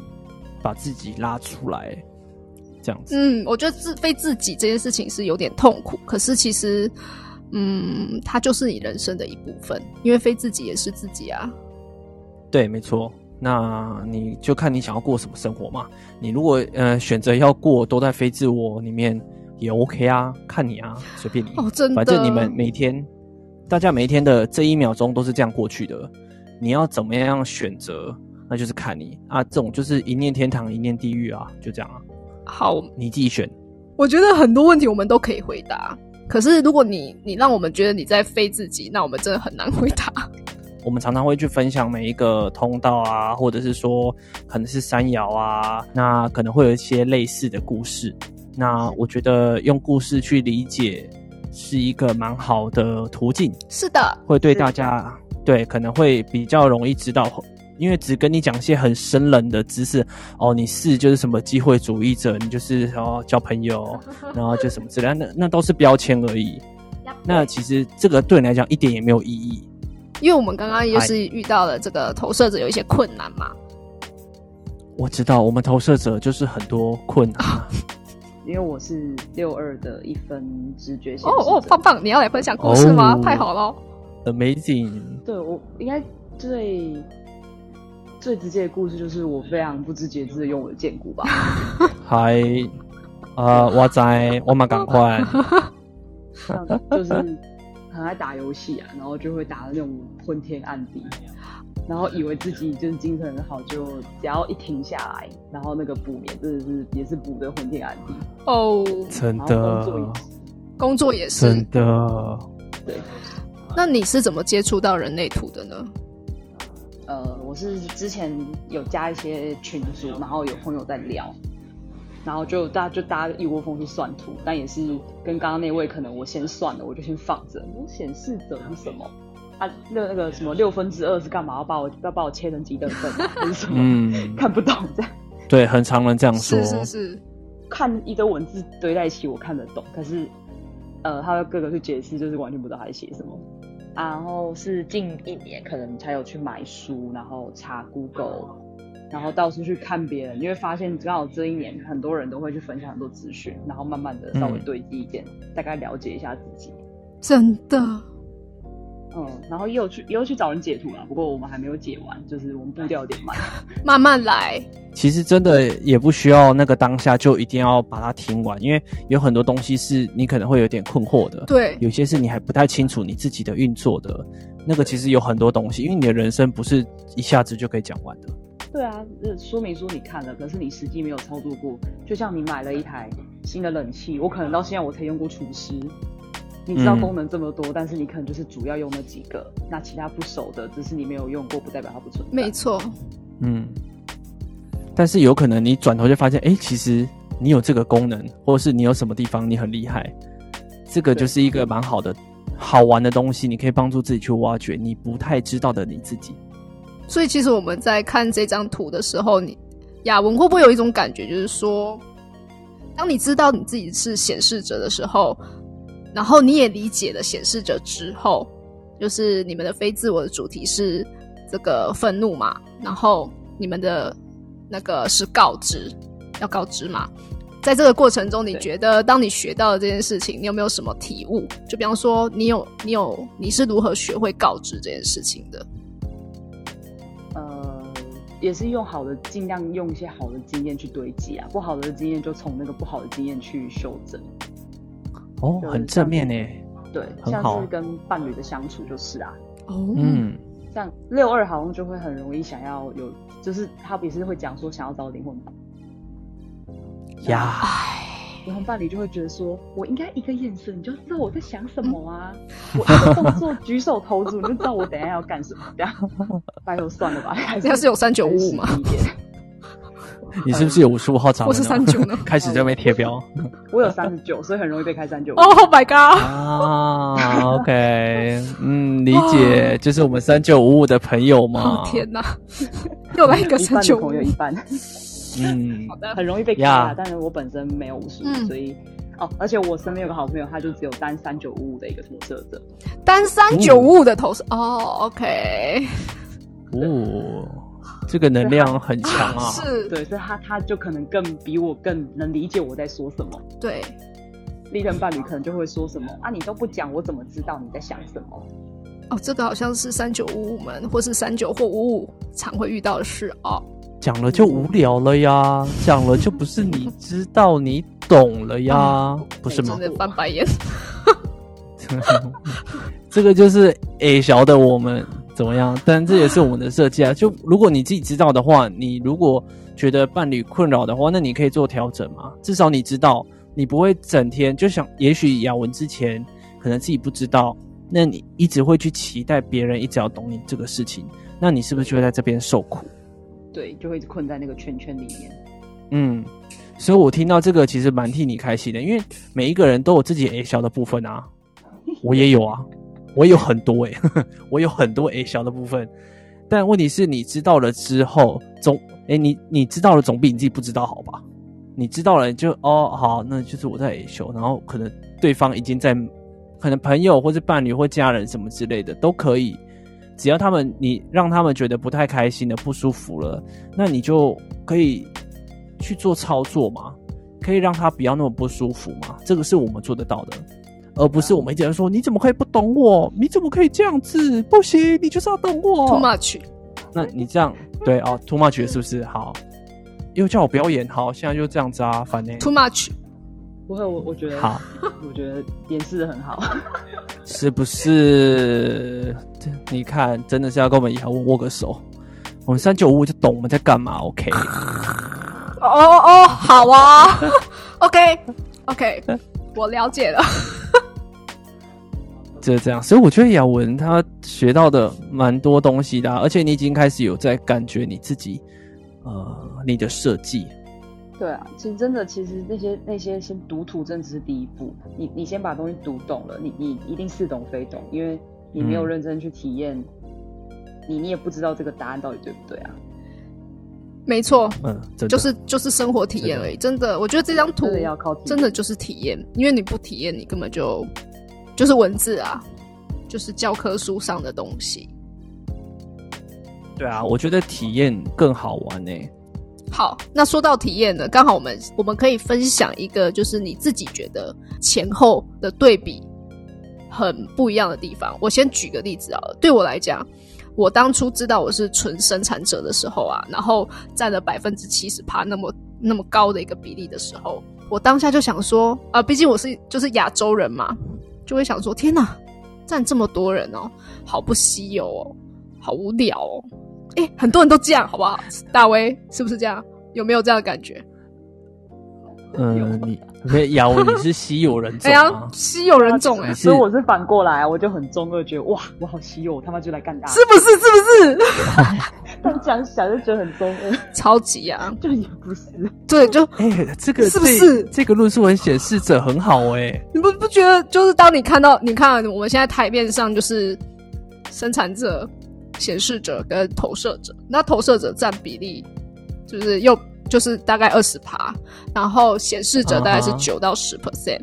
把自己拉出来，这样子。嗯，我觉得自非自己这件事情是有点痛苦，可是其实，嗯，它就是你人生的一部分，因为非自己也是自己啊。对，没错。那你就看你想要过什么生活嘛。你如果呃选择要过都在非自我里面也 OK 啊，看你啊，随便你。哦，真的。反正你们每天，大家每一天的这一秒钟都是这样过去的。你要怎么样选择，那就是看你啊。这种就是一念天堂，一念地狱啊，就这样啊。好，你自己选。我觉得很多问题我们都可以回答，可是如果你你让我们觉得你在飞自己，那我们真的很难回答。我们常常会去分享每一个通道啊，或者是说可能是山摇啊，那可能会有一些类似的故事。那我觉得用故事去理解是一个蛮好的途径。是的，会对大家对可能会比较容易知道，因为只跟你讲一些很生冷的知识哦，你是就是什么机会主义者，你就是哦交朋友，然后就什么之类，那那都是标签而已。那其实这个对你来讲一点也没有意义。因为我们刚刚也是遇到了这个投射者有一些困难嘛，我知道我们投射者就是很多困难，因为我是六二的一分直觉哦哦，棒棒！你要来分享故事吗？太好了，Amazing！对我应该最最直接的故事就是我非常不知节制的用我的剑骨吧。嗨，啊，我在，我们赶快，就是。很爱打游戏啊，然后就会打的那种昏天暗地，然后以为自己就是精神很好，就只要一停下来，然后那个补眠真的是也是补的昏天暗地哦，真的，工作也，工作也是真的，对。那你是怎么接触到人类图的呢？呃，我是之前有加一些群组，然后有朋友在聊。然后就大家就大家一窝蜂去算图，但也是跟刚刚那位可能我先算了，我就先放着。显示者是什么？啊，那那个什么六分之二是干嘛？要把我要把我切成几等份？还是什么？嗯，看不懂这样。对，很常人这样说。是是是，看一堆文字堆在一起，我看得懂。可是，呃，他的哥哥去解释，就是完全不知道他在写什么。然后是近一年可能才有去买书，然后查 Google。然后到处去看别人，你会发现刚好这一年很多人都会去分享很多资讯，然后慢慢的稍微堆积一点，大概了解一下自己。真的，嗯，然后又去又去找人解图了，不过我们还没有解完，就是我们步调有点慢，慢慢来。其实真的也不需要那个当下就一定要把它听完，因为有很多东西是你可能会有点困惑的，对，有些是你还不太清楚你自己的运作的，那个其实有很多东西，因为你的人生不是一下子就可以讲完的。对啊，说明书你看了，可是你实际没有操作过。就像你买了一台新的冷气，我可能到现在我才用过除湿。你知道功能这么多，但是你可能就是主要用那几个，那其他不熟的，只是你没有用过，不代表它不存在。没错，嗯。但是有可能你转头就发现，哎，其实你有这个功能，或者是你有什么地方你很厉害，这个就是一个蛮好的、好玩的东西，你可以帮助自己去挖掘你不太知道的你自己。所以，其实我们在看这张图的时候，你雅文会不会有一种感觉，就是说，当你知道你自己是显示者的时候，然后你也理解了显示者之后，就是你们的非自我的主题是这个愤怒嘛？然后你们的那个是告知，要告知嘛？在这个过程中，你觉得当你学到了这件事情，你有没有什么体悟？就比方说，你有你有你是如何学会告知这件事情的？呃也是用好的，尽量用一些好的经验去堆积啊，不好的经验就从那个不好的经验去修正。哦，很正面呢。对，像是跟伴侣的相处就是啊。哦。嗯。像六二好像就会很容易想要有，就是他也是会讲说想要找灵魂伴。呀。然后伴侣就会觉得说，我应该一个眼神你就知道我在想什么啊，我一个动作举手投足你就知道我等一下要干什么，这样，拜托算了吧，还那是有三九五五吗？你是不是有五十五号闸门？我是三九呢。开始就没贴标。我有三十九，所以很容易被开三九。Oh my god！啊，OK，嗯，理解，就是我们三九五五的朋友嘛。天哪，又来一个三九五，有一般。嗯，好的，很容易被卡，但是我本身没有五十五，所以哦，而且我身边有个好朋友，他就只有单三九五五的一个投射者，单三九五五的投射。哦，OK，哦。这个能量很强啊！是对，所以他他就可能更比我更能理解我在说什么。对，历任伴侣可能就会说什么啊，你都不讲，我怎么知道你在想什么？哦，这个好像是三九五五们或是三九或五五常会遇到的事哦。讲了就无聊了呀，讲了就不是你知道你懂了呀，不是吗？翻白眼。这个就是 A 小的我们。怎么样？但这也是我们的设计啊。就如果你自己知道的话，你如果觉得伴侣困扰的话，那你可以做调整嘛。至少你知道，你不会整天就想。也许雅文之前可能自己不知道，那你一直会去期待别人一直要懂你这个事情，那你是不是就会在这边受苦？对，就会困在那个圈圈里面。嗯，所以我听到这个其实蛮替你开心的，因为每一个人都有自己 A 小的部分啊，我也有啊。我有很多诶，我有很多 A 小的部分，但问题是你知道了之后，总诶，你你知道了总比你自己不知道好吧？你知道了就哦好，那就是我在 A 修，然后可能对方已经在，可能朋友或者伴侣或家人什么之类的都可以，只要他们你让他们觉得不太开心的不舒服了，那你就可以去做操作嘛，可以让他不要那么不舒服嘛，这个是我们做得到的。而不是我们一直在说你怎么可以不懂我？你怎么可以这样子？不行，你就是要懂我。Too much。那你这样对哦，Too much 是不是？好，又叫我表演，好，现在就这样子啊，反正 Too much。不会，我我觉得好，我觉得演示的很好，是不是？你看，真的是要跟我们以后握个手，我们三九五就懂我们在干嘛？OK。哦哦，好啊，OK OK，我了解了。就是这样，所以我觉得雅文他学到的蛮多东西的，而且你已经开始有在感觉你自己，呃，你的设计。对啊，其实真的，其实那些那些先读图，真的是第一步。你你先把东西读懂了，你你一定似懂非懂，因为你没有认真去体验，你你也不知道这个答案到底对不对啊。没错，嗯，就是就是生活体验而已。真的，我觉得这张图要靠真的就是体验，因为你不体验，你根本就。就是文字啊，就是教科书上的东西。对啊，我觉得体验更好玩呢。好，那说到体验呢，刚好我们我们可以分享一个，就是你自己觉得前后的对比很不一样的地方。我先举个例子啊，对我来讲，我当初知道我是纯生产者的时候啊，然后占了百分之七十趴那么那么高的一个比例的时候，我当下就想说啊，毕竟我是就是亚洲人嘛。就会想说：天哪，站这么多人哦，好不稀有哦，好无聊哦。哎，很多人都这样，好不好？大威是不是这样？有没有这样的感觉？嗯，你没有，你是稀有人种啊，稀有人种哎，所以我是反过来，我就很中二，觉得哇，我好稀有，他妈就来干大，是不是？是不是？但这样想就觉得很中二，超级啊，就也不是，对，就哎，这个是不是这个论述很显示者很好哎，你不不觉得？就是当你看到，你看我们现在台面上就是生产者、显示者跟投射者，那投射者占比例就是又。就是大概二十趴，然后显示者大概是九到十 percent，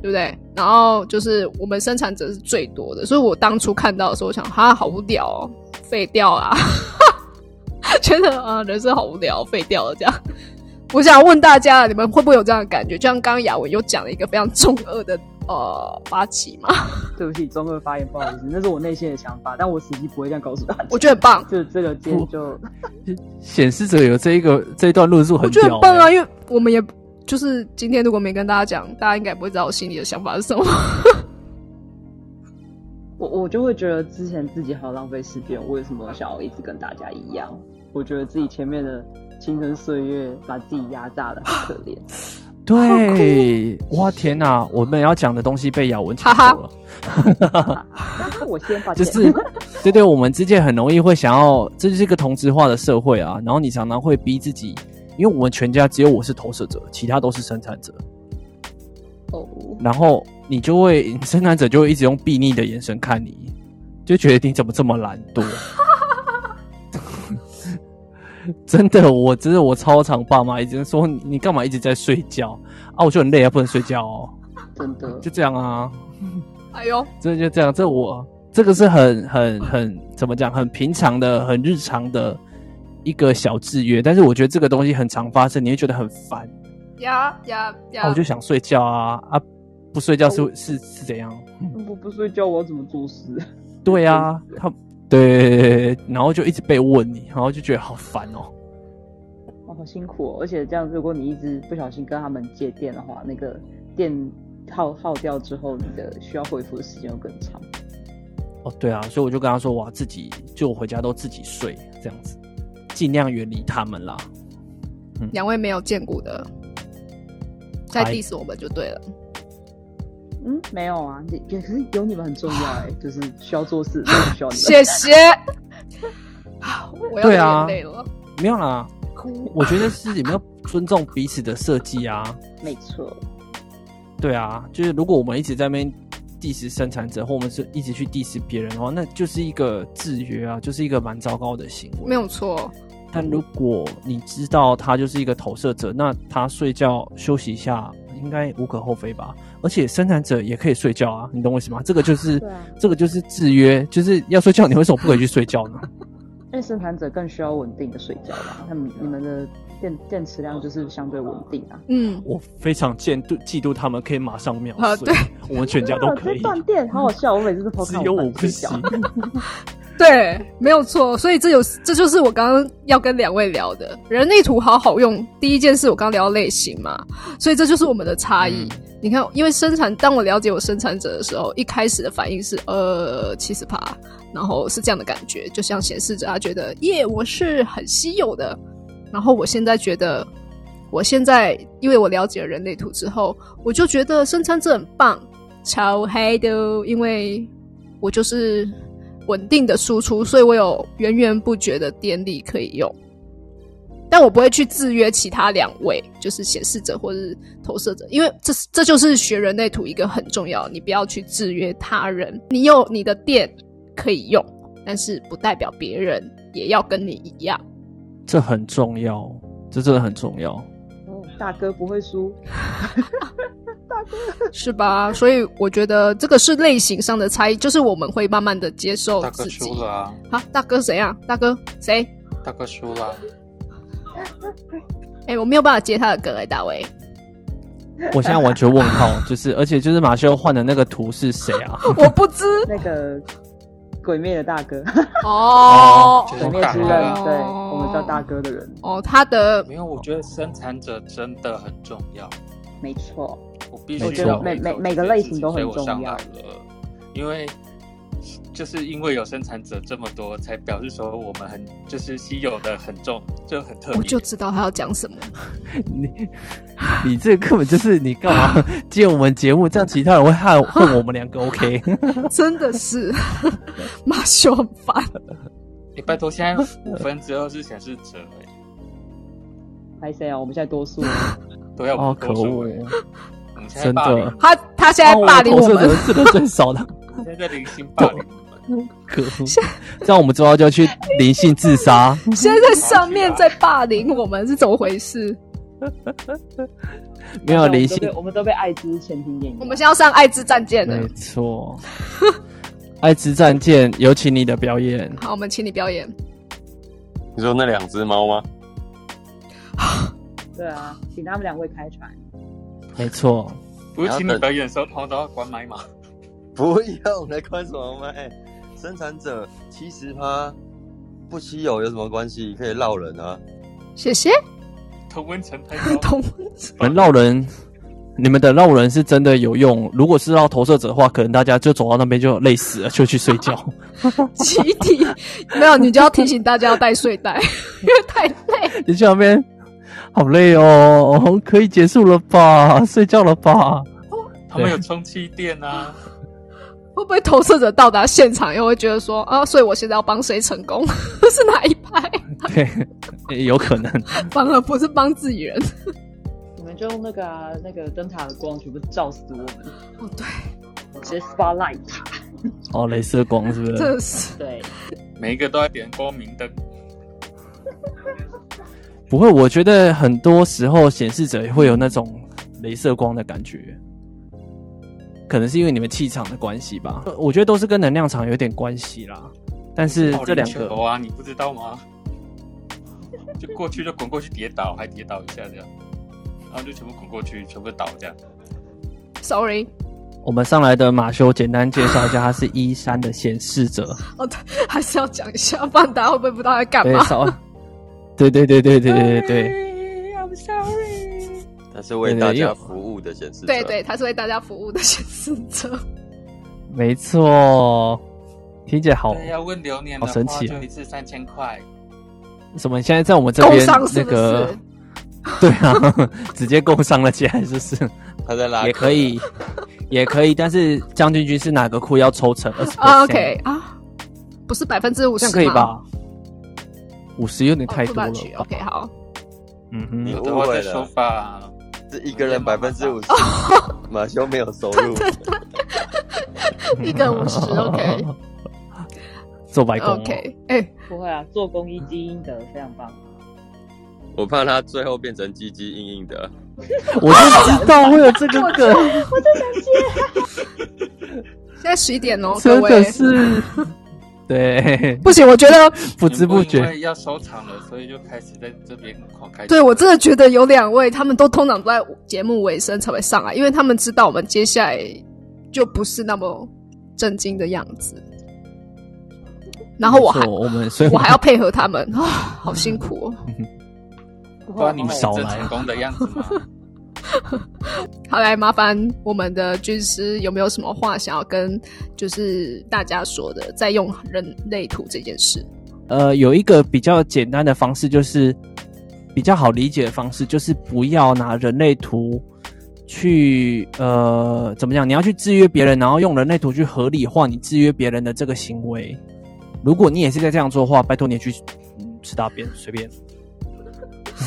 对不对？然后就是我们生产者是最多的，所以我当初看到的时候，我想哈好无聊哦，废掉啊，觉得啊人生好无聊，废掉了这样。我想问大家，你们会不会有这样的感觉？就像刚刚雅文又讲了一个非常中二的。呃，发起嘛？对不起，中二发言，不好意思，那是我内心的想法，但我实际不会这样告诉大家。我觉得很棒，就这个天就显示者有这一个这一段论述，我觉得很棒啊，因为我们也就是今天如果没跟大家讲，大家应该不会知道我心里的想法是什么。我我就会觉得之前自己好浪费时间，为什么想要一直跟大家一样？我觉得自己前面的青春岁月把自己压榨的很可怜。对，哇天哪！我们要讲的东西被咬文抢走了。那我先把 就是，对对，我们之间很容易会想要，这就是一个同质化的社会啊。然后你常常会逼自己，因为我们全家只有我是投射者，其他都是生产者。哦，然后你就会，生产者就会一直用避睨的眼神看你，就觉得你怎么这么懒惰。真的，我真的我超常爸妈一直说你你干嘛一直在睡觉啊？我就很累啊，不能睡觉哦，真的就这样啊。哎呦，真的就这样，这我这个是很很很怎么讲，很平常的、很日常的一个小制约。但是我觉得这个东西很常发生，你会觉得很烦。呀呀啊，呀！我就想睡觉啊啊，不睡觉是是是怎样？我不睡觉，我要怎么做事？对啊，他对，然后就一直被问你，然后就觉得好烦哦。哦，好辛苦哦！而且这样，如果你一直不小心跟他们借电的话，那个电耗耗掉之后，你的需要恢复的时间又更长。哦，对啊，所以我就跟他说，我要自己就我回家都自己睡，这样子，尽量远离他们啦。两位没有见过的，在嗨 diss 我们就对了。嗯，没有啊，也可是有你们很重要哎，就是需要做事，真的需要你们。谢谢。啊我要流对啊眼泪了，没有啦，我觉得是你们要尊重彼此的设计啊。没错，对啊，就是如果我们一直在那边 diss 生产者，或我们是一直去 diss 别人的话，那就是一个制约啊，就是一个蛮糟糕的行为。没有错，但如果你知道他就是一个投射者，那他睡觉休息一下应该无可厚非吧？而且生产者也可以睡觉啊，你懂我意思吗？这个就是、这个就是制约，就是要睡觉，你为什么不可以去睡觉呢？因为生产者更需要稳定的睡觉吧，他们你们的电电池量就是相对稳定啊。嗯，我非常嫉妒嫉妒他们可以马上秒睡，啊对我们全家都可以 断电，好好笑！我每次都偷只有我不行。。对，没有错。所以这有这就是我刚刚要跟两位聊的，人类图好好用。第一件事我刚聊到类型嘛，所以这就是我们的差异。嗯你看，因为生产，当我了解我生产者的时候，一开始的反应是呃七十趴，然后是这样的感觉，就像显示着他觉得耶，我是很稀有的。然后我现在觉得，我现在因为我了解了人类图之后，我就觉得生产者很棒，超嗨的，因为我就是稳定的输出，所以我有源源不绝的电力可以用。但我不会去制约其他两位，就是显示者或是投射者，因为这是这就是学人类图一个很重要，你不要去制约他人。你有你的电可以用，但是不代表别人也要跟你一样。这很重要，这真的很重要。哦，大哥不会输，是吧？所以我觉得这个是类型上的差异，就是我们会慢慢的接受大自己。哥输了啊，好，大哥谁啊？大哥谁？大哥输了啊，哎、我没有办法接他的歌哎、大卫。我现在完全问号，就是而且就是马修换的那个图是谁啊？我不知那个鬼灭的大哥，哦就 鬼灭之是刃，哦对我们叫大哥的人，哦，他的没有，我觉得生产者真的很重要，没错。我必须我觉得每每每个类型都很重要。因为就是因为有生产者这么多，才表示说我们很就是稀有的很重，就很特别。我就知道他要讲什么。你 你这个根本就是你干嘛接我们节目？这样其他人会害恨我们两个。OK，真的是 马修很烦。你拜托，现在五分之二是显示者、欸，拍谁啊？我们现在多数，都要哦，可多数、恶欸，我们现在真霸凌的，他他现在霸凌我们是的最少的，现在在零星霸凌。可恶！这样我们之后就要去灵性自杀。现在在上面在霸凌我们是怎么回事？没有灵性我们都被，我们都被艾滋前庭演我们先要上爱之战舰了没。错。爱之战舰，有请你的表演。好，我们请你表演。你说那两只猫吗？对啊，请他们两位开船。没错，不是请你表演的时候，通常都要关麦吗？不用，来关什么麦？生产者七十趴，不稀有有什么关系？可以绕人啊！谢谢。同温层太高，同能绕人，你们的绕人是真的有用。如果是绕投射者的话，可能大家就走到那边就累死了，就去睡觉。集体没有，你就要提醒大家要带睡袋，因 为太累。你去那边好累哦，可以结束了吧？睡觉了吧？他们有充气垫啊，会不会投射者到达现场又会觉得说啊，所以我现在要帮谁成功？是哪一派？对，有可能，反而不是帮自己人。你们就用那个啊，那个灯塔的光全部照死我们，哦，对，直接 spotlight 塔。哦，镭射光是不真是？的是对，每一个都要点光明灯。不会，我觉得很多时候显示者也会有那种镭射光的感觉，可能是因为你们气场的关系吧。我觉得都是跟能量场有点关系啦。但是这两个球啊，你不知道吗？就过去就滚过去跌倒，还跌倒一下这样，然后就全部滚过去，全部倒这样。，sorry，我们上来的马修简单介绍一下，他是一三的显示者，哦，对，还是要讲一下，不然大家会不会不知道在干对，嘛？稍，对对对对对对对是为大家服务的显示者。对对，他是为大家服务的显示者。没错，听起来好，要问流年，好神奇一次三千块。什么？现在在我们这边那个？，对啊，直接工商了起来，是不是？他在拉也可以，也可以，但是将军军是哪个库要抽成二十啊，OK 啊，不是百分之五十，这样可以？吧？五十有点哦太多了吧 OK，好，嗯你哼，的话再说吧。是一个人百分之五十，马修没有收入，一个五十，OK。做白工哦 OK，哎，不会啊，做公益积阴德非常棒。我怕他最后变成唧唧硬硬的。我就知道会有这个梗，我就想接现在十一点哦，各真的位，是，对，不行，我觉得，不知不因觉，要收场了，所以就开始在这边狂开。对我真的觉得有两位，他们都通常都在节目尾声才会上来，因为他们知道我们接下来就不是那么震惊的样子，然后我还我们所以我还要配合他们啊，好辛苦哦。不然你们真成功的样子吗？好，来麻烦我们的军师有没有什么话想要跟就是大家说的，在用人类图这件事？呃，有一个比较简单的方式，就是比较好理解的方式，就是不要拿人类图去呃怎么讲？你要去制约别人，然后用人类图去合理化你制约别人的这个行为。如果你也是在这样做的话，拜托你去、吃大便，随便。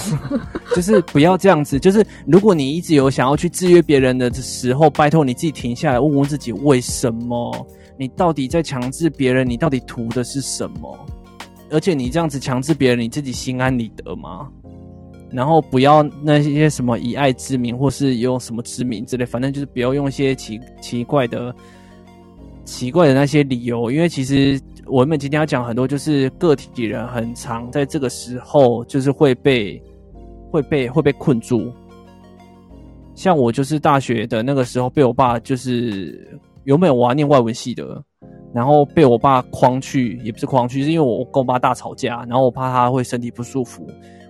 就是不要这样子。就是如果你一直有想要去制约别人的时候，拜托你自己停下来，问问自己为什么？你到底在强制别人？你到底图的是什么？而且你这样子强制别人，你自己心安理得吗？然后不要那些什么以爱之名，或是用什么之名之类，反正就是不要用一些奇奇怪的、奇怪的那些理由。因为其实我们今天要讲很多，就是个体人很常在这个时候就是会被会被会被困住。像我就是大学的那个时候被我爸就是原本我要念外文系的，然后被我爸诓去，也不是诓去，是因为我跟我爸大吵架，然后我怕他会身体不舒服，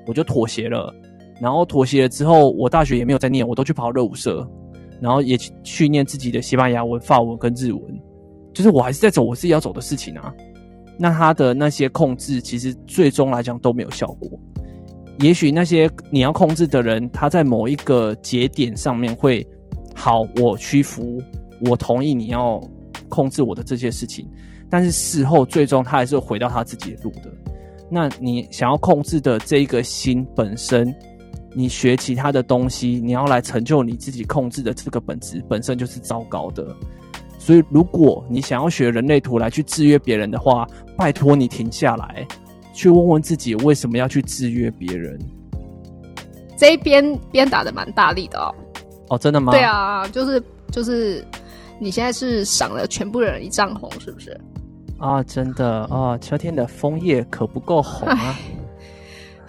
我就妥协了。然后妥协了之后，我大学也没有再念，我都去跑热舞社，然后也去念自己的西班牙文、法文跟日文，就是我还是在走我自己要走的事情啊。那他的那些控制，其实最终来讲都没有效果。也许那些你要控制的人，他在某一个节点上面会好，我屈服，我同意你要控制我的这些事情，但是事后最终他还是回到他自己的路的。那你想要控制的这一个心本身，你学其他的东西，你要来成就你自己控制的这个本质，本身就是糟糕的。所以，如果你想要学人类图来去制约别人的话，拜托你停下来，去问问自己为什么要去制约别人。这一边边打的蛮大力的哦。哦，真的吗？对，啊，就是就是，你现在是赏了全部人一丈红，是不是？啊，真的啊，秋天的枫叶可不够红啊。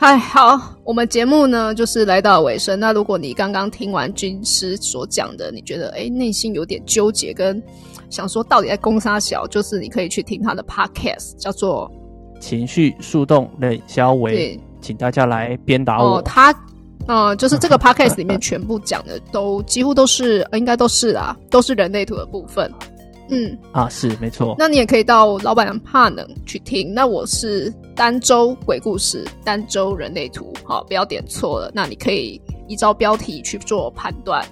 哎，好，我们节目呢就是来到尾声。那如果你刚刚听完军师所讲的，你觉得哎内心有点纠结，跟想说到底在攻杀小，就是你可以去听他的 podcast，叫做情绪速动冷消为对，请大家来鞭打我。哦，他呃就是这个 podcast 里面全部讲的都几乎都是，呃应该都是啊，都是人类图的部分。嗯，啊，是没错。那你也可以到老板娘怕冷去听。那我是儋州鬼故事，儋州人类图，好，不要点错了。那你可以依照标题去做判断。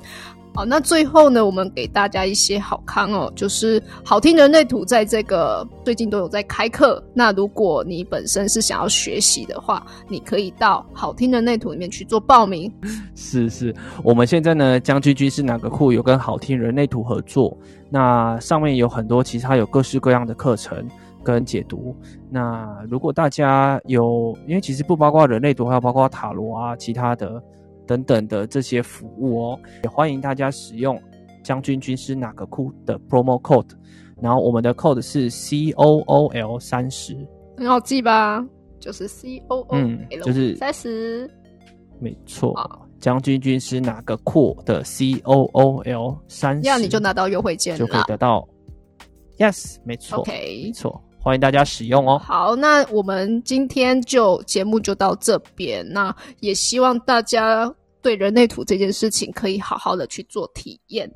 好，那最后呢，我们给大家一些好康哦，就是好听人类图在这个最近都有在开课。那如果你本身是想要学习的话，你可以到好听人类图里面去做报名。是是，我们现在呢，将军军是哪个库有跟好听人类图合作，那上面有很多其他有各式各样的课程跟解读。那如果大家有，因为其实不包括人类读，还有包括塔罗啊，其他的。等等的这些服务哦，也欢迎大家使用将军军师哪个库的 promo code，然后我们的 code 是 C O O L 三十，很好记吧？就是 C O O 嗯，就是三十，没错。将军军师哪个库的 C O O L 三十，这样你就拿到优惠券就可以得到。Yes，没错，OK，没错。欢迎大家使用哦。好，那我们今天就节目就到这边。那也希望大家对人类图这件事情可以好好的去做体验。